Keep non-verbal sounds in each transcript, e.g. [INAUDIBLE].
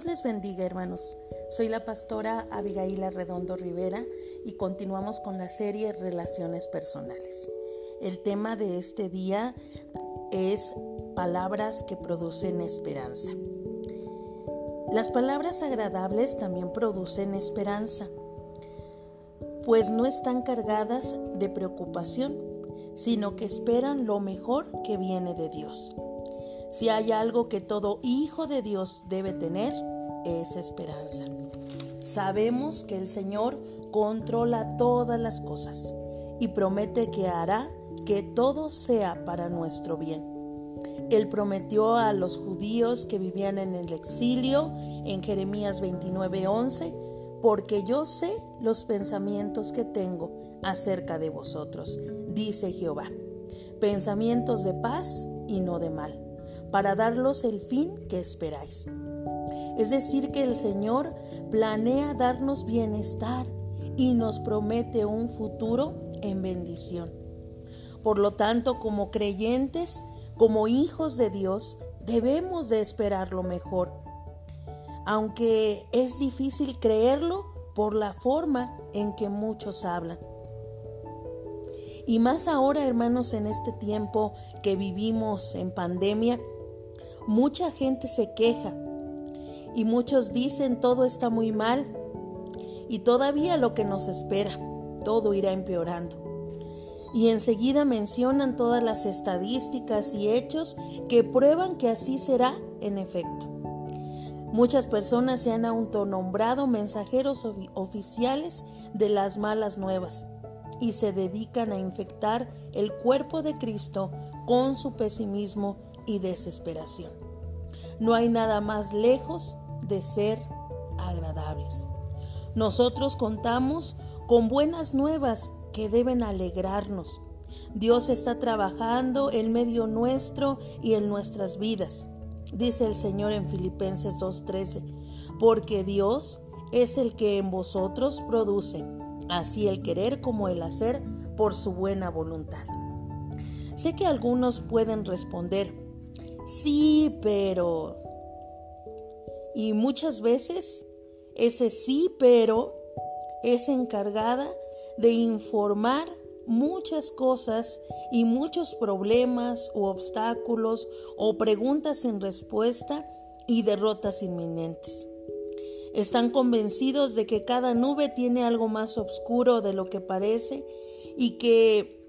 Dios les bendiga, hermanos. Soy la pastora Abigail Redondo Rivera y continuamos con la serie Relaciones Personales. El tema de este día es palabras que producen esperanza. Las palabras agradables también producen esperanza, pues no están cargadas de preocupación, sino que esperan lo mejor que viene de Dios. Si hay algo que todo hijo de Dios debe tener, es esperanza. Sabemos que el Señor controla todas las cosas y promete que hará que todo sea para nuestro bien. Él prometió a los judíos que vivían en el exilio en Jeremías 29:11, porque yo sé los pensamientos que tengo acerca de vosotros, dice Jehová, pensamientos de paz y no de mal para darlos el fin que esperáis. Es decir, que el Señor planea darnos bienestar y nos promete un futuro en bendición. Por lo tanto, como creyentes, como hijos de Dios, debemos de esperar lo mejor. Aunque es difícil creerlo por la forma en que muchos hablan. Y más ahora, hermanos, en este tiempo que vivimos en pandemia, Mucha gente se queja y muchos dicen todo está muy mal y todavía lo que nos espera, todo irá empeorando. Y enseguida mencionan todas las estadísticas y hechos que prueban que así será en efecto. Muchas personas se han autonombrado mensajeros oficiales de las malas nuevas y se dedican a infectar el cuerpo de Cristo con su pesimismo y desesperación. No hay nada más lejos de ser agradables. Nosotros contamos con buenas nuevas que deben alegrarnos. Dios está trabajando en medio nuestro y en nuestras vidas, dice el Señor en Filipenses 2.13, porque Dios es el que en vosotros produce, así el querer como el hacer por su buena voluntad. Sé que algunos pueden responder, sí, pero... Y muchas veces ese sí, pero es encargada de informar muchas cosas y muchos problemas o obstáculos o preguntas sin respuesta y derrotas inminentes. Están convencidos de que cada nube tiene algo más oscuro de lo que parece y que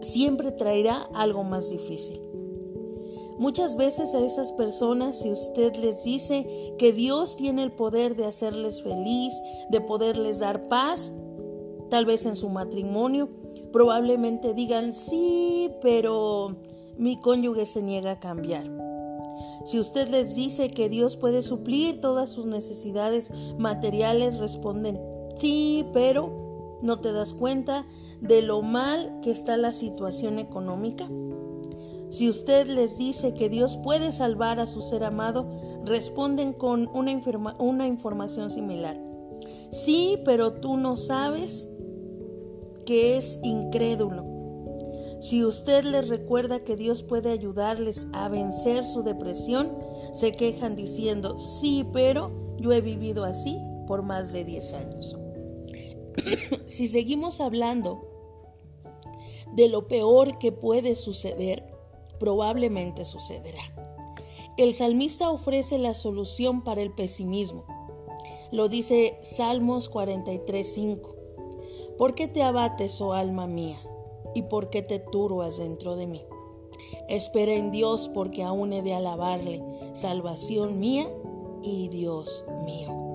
siempre traerá algo más difícil. Muchas veces a esas personas, si usted les dice que Dios tiene el poder de hacerles feliz, de poderles dar paz, tal vez en su matrimonio, probablemente digan, sí, pero mi cónyuge se niega a cambiar. Si usted les dice que Dios puede suplir todas sus necesidades materiales, responden, sí, pero no te das cuenta de lo mal que está la situación económica. Si usted les dice que Dios puede salvar a su ser amado, responden con una, una información similar. Sí, pero tú no sabes que es incrédulo. Si usted les recuerda que Dios puede ayudarles a vencer su depresión, se quejan diciendo, sí, pero yo he vivido así por más de 10 años. [COUGHS] si seguimos hablando de lo peor que puede suceder, probablemente sucederá. El salmista ofrece la solución para el pesimismo. Lo dice Salmos 43:5. ¿Por qué te abates, oh alma mía? ¿Y por qué te turbas dentro de mí? Espera en Dios porque aún he de alabarle, salvación mía y Dios mío.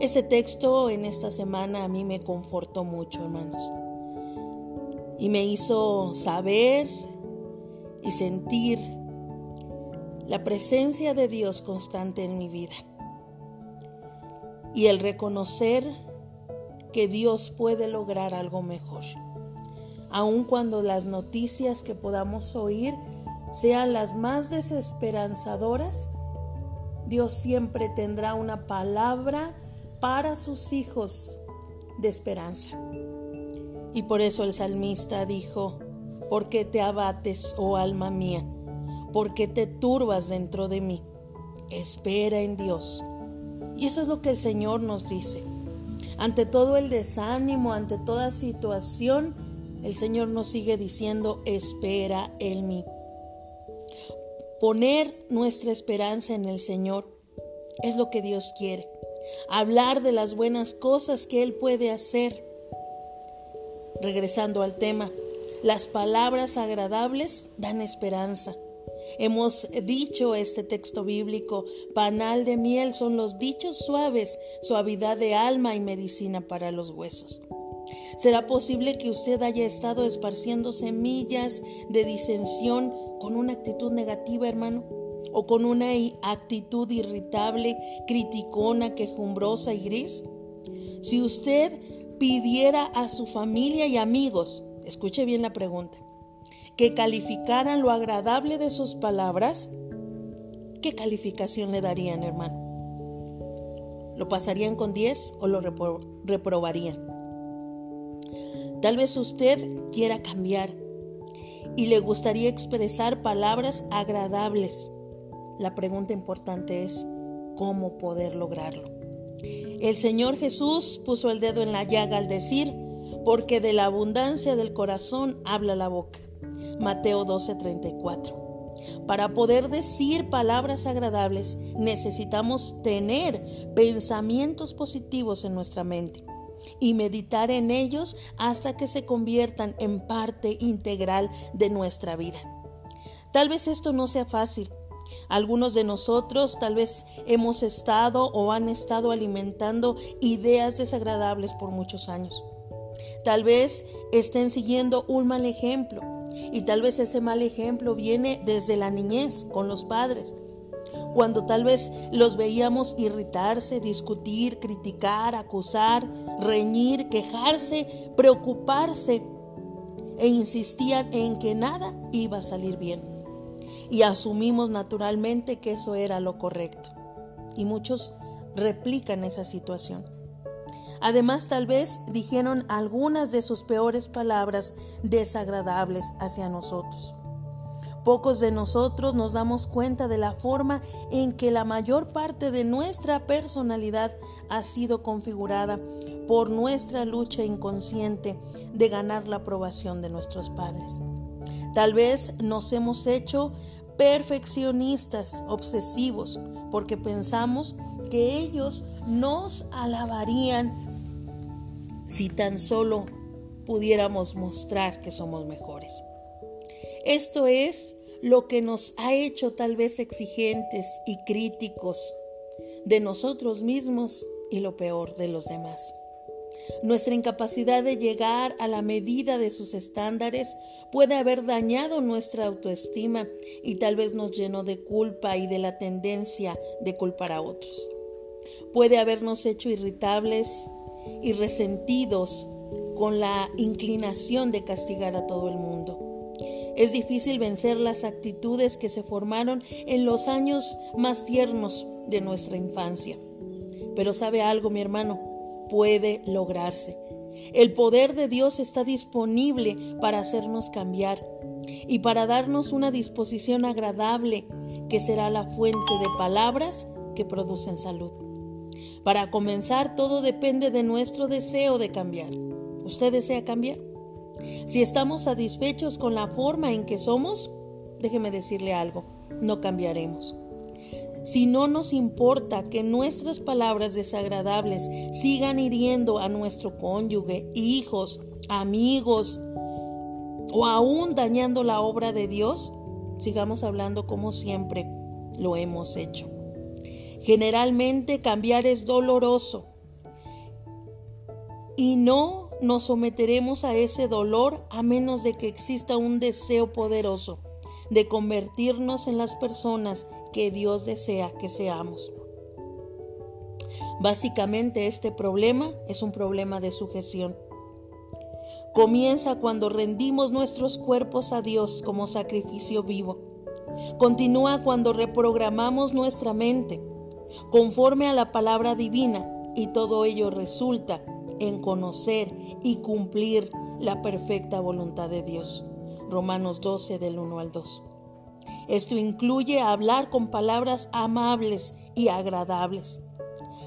Este texto en esta semana a mí me confortó mucho, hermanos. Y me hizo saber y sentir la presencia de Dios constante en mi vida. Y el reconocer que Dios puede lograr algo mejor. Aun cuando las noticias que podamos oír sean las más desesperanzadoras, Dios siempre tendrá una palabra para sus hijos de esperanza. Y por eso el salmista dijo, ¿Por qué te abates, oh alma mía? ¿Por qué te turbas dentro de mí? espera en Dios. Y eso es lo que el Señor nos dice. Ante todo el desánimo, ante toda situación, el Señor nos sigue diciendo, espera en mí. Poner nuestra esperanza en el Señor es lo que Dios quiere. Hablar de las buenas cosas que Él puede hacer. Regresando al tema, las palabras agradables dan esperanza. Hemos dicho este texto bíblico, panal de miel son los dichos suaves, suavidad de alma y medicina para los huesos. ¿Será posible que usted haya estado esparciendo semillas de disensión con una actitud negativa, hermano? ¿O con una actitud irritable, criticona, quejumbrosa y gris? Si usted pidiera a su familia y amigos, escuche bien la pregunta, que calificaran lo agradable de sus palabras, ¿qué calificación le darían, hermano? ¿Lo pasarían con 10 o lo reprobarían? Tal vez usted quiera cambiar y le gustaría expresar palabras agradables. La pregunta importante es, ¿cómo poder lograrlo? El Señor Jesús puso el dedo en la llaga al decir, porque de la abundancia del corazón habla la boca. Mateo 12:34. Para poder decir palabras agradables necesitamos tener pensamientos positivos en nuestra mente y meditar en ellos hasta que se conviertan en parte integral de nuestra vida. Tal vez esto no sea fácil. Algunos de nosotros tal vez hemos estado o han estado alimentando ideas desagradables por muchos años. Tal vez estén siguiendo un mal ejemplo y tal vez ese mal ejemplo viene desde la niñez con los padres, cuando tal vez los veíamos irritarse, discutir, criticar, acusar, reñir, quejarse, preocuparse e insistían en que nada iba a salir bien. Y asumimos naturalmente que eso era lo correcto. Y muchos replican esa situación. Además, tal vez dijeron algunas de sus peores palabras desagradables hacia nosotros. Pocos de nosotros nos damos cuenta de la forma en que la mayor parte de nuestra personalidad ha sido configurada por nuestra lucha inconsciente de ganar la aprobación de nuestros padres. Tal vez nos hemos hecho perfeccionistas, obsesivos, porque pensamos que ellos nos alabarían si tan solo pudiéramos mostrar que somos mejores. Esto es lo que nos ha hecho tal vez exigentes y críticos de nosotros mismos y lo peor de los demás. Nuestra incapacidad de llegar a la medida de sus estándares puede haber dañado nuestra autoestima y tal vez nos llenó de culpa y de la tendencia de culpar a otros. Puede habernos hecho irritables, y resentidos con la inclinación de castigar a todo el mundo. Es difícil vencer las actitudes que se formaron en los años más tiernos de nuestra infancia. Pero sabe algo, mi hermano, puede lograrse. El poder de Dios está disponible para hacernos cambiar y para darnos una disposición agradable que será la fuente de palabras que producen salud. Para comenzar, todo depende de nuestro deseo de cambiar. ¿Usted desea cambiar? Si estamos satisfechos con la forma en que somos, déjeme decirle algo, no cambiaremos. Si no nos importa que nuestras palabras desagradables sigan hiriendo a nuestro cónyuge, hijos, amigos o aún dañando la obra de Dios, sigamos hablando como siempre lo hemos hecho. Generalmente cambiar es doloroso y no nos someteremos a ese dolor a menos de que exista un deseo poderoso de convertirnos en las personas que Dios desea que seamos. Básicamente este problema es un problema de sujeción. Comienza cuando rendimos nuestros cuerpos a Dios como sacrificio vivo. Continúa cuando reprogramamos nuestra mente conforme a la palabra divina, y todo ello resulta en conocer y cumplir la perfecta voluntad de Dios. Romanos 12 del 1 al 2. Esto incluye hablar con palabras amables y agradables.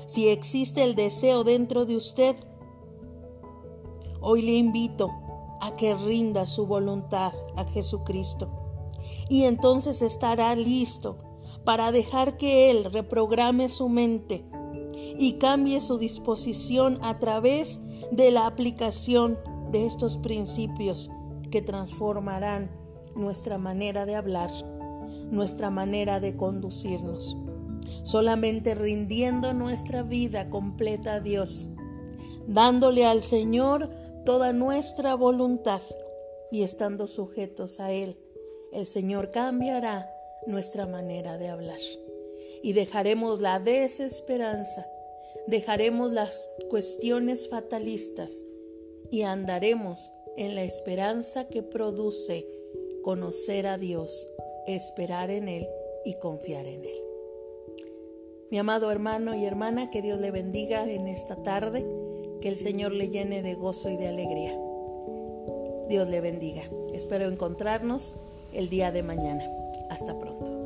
Si existe el deseo dentro de usted, hoy le invito a que rinda su voluntad a Jesucristo. Y entonces estará listo para dejar que Él reprograme su mente y cambie su disposición a través de la aplicación de estos principios que transformarán nuestra manera de hablar nuestra manera de conducirnos. Solamente rindiendo nuestra vida completa a Dios, dándole al Señor toda nuestra voluntad y estando sujetos a Él, el Señor cambiará nuestra manera de hablar. Y dejaremos la desesperanza, dejaremos las cuestiones fatalistas y andaremos en la esperanza que produce conocer a Dios esperar en Él y confiar en Él. Mi amado hermano y hermana, que Dios le bendiga en esta tarde, que el Señor le llene de gozo y de alegría. Dios le bendiga. Espero encontrarnos el día de mañana. Hasta pronto.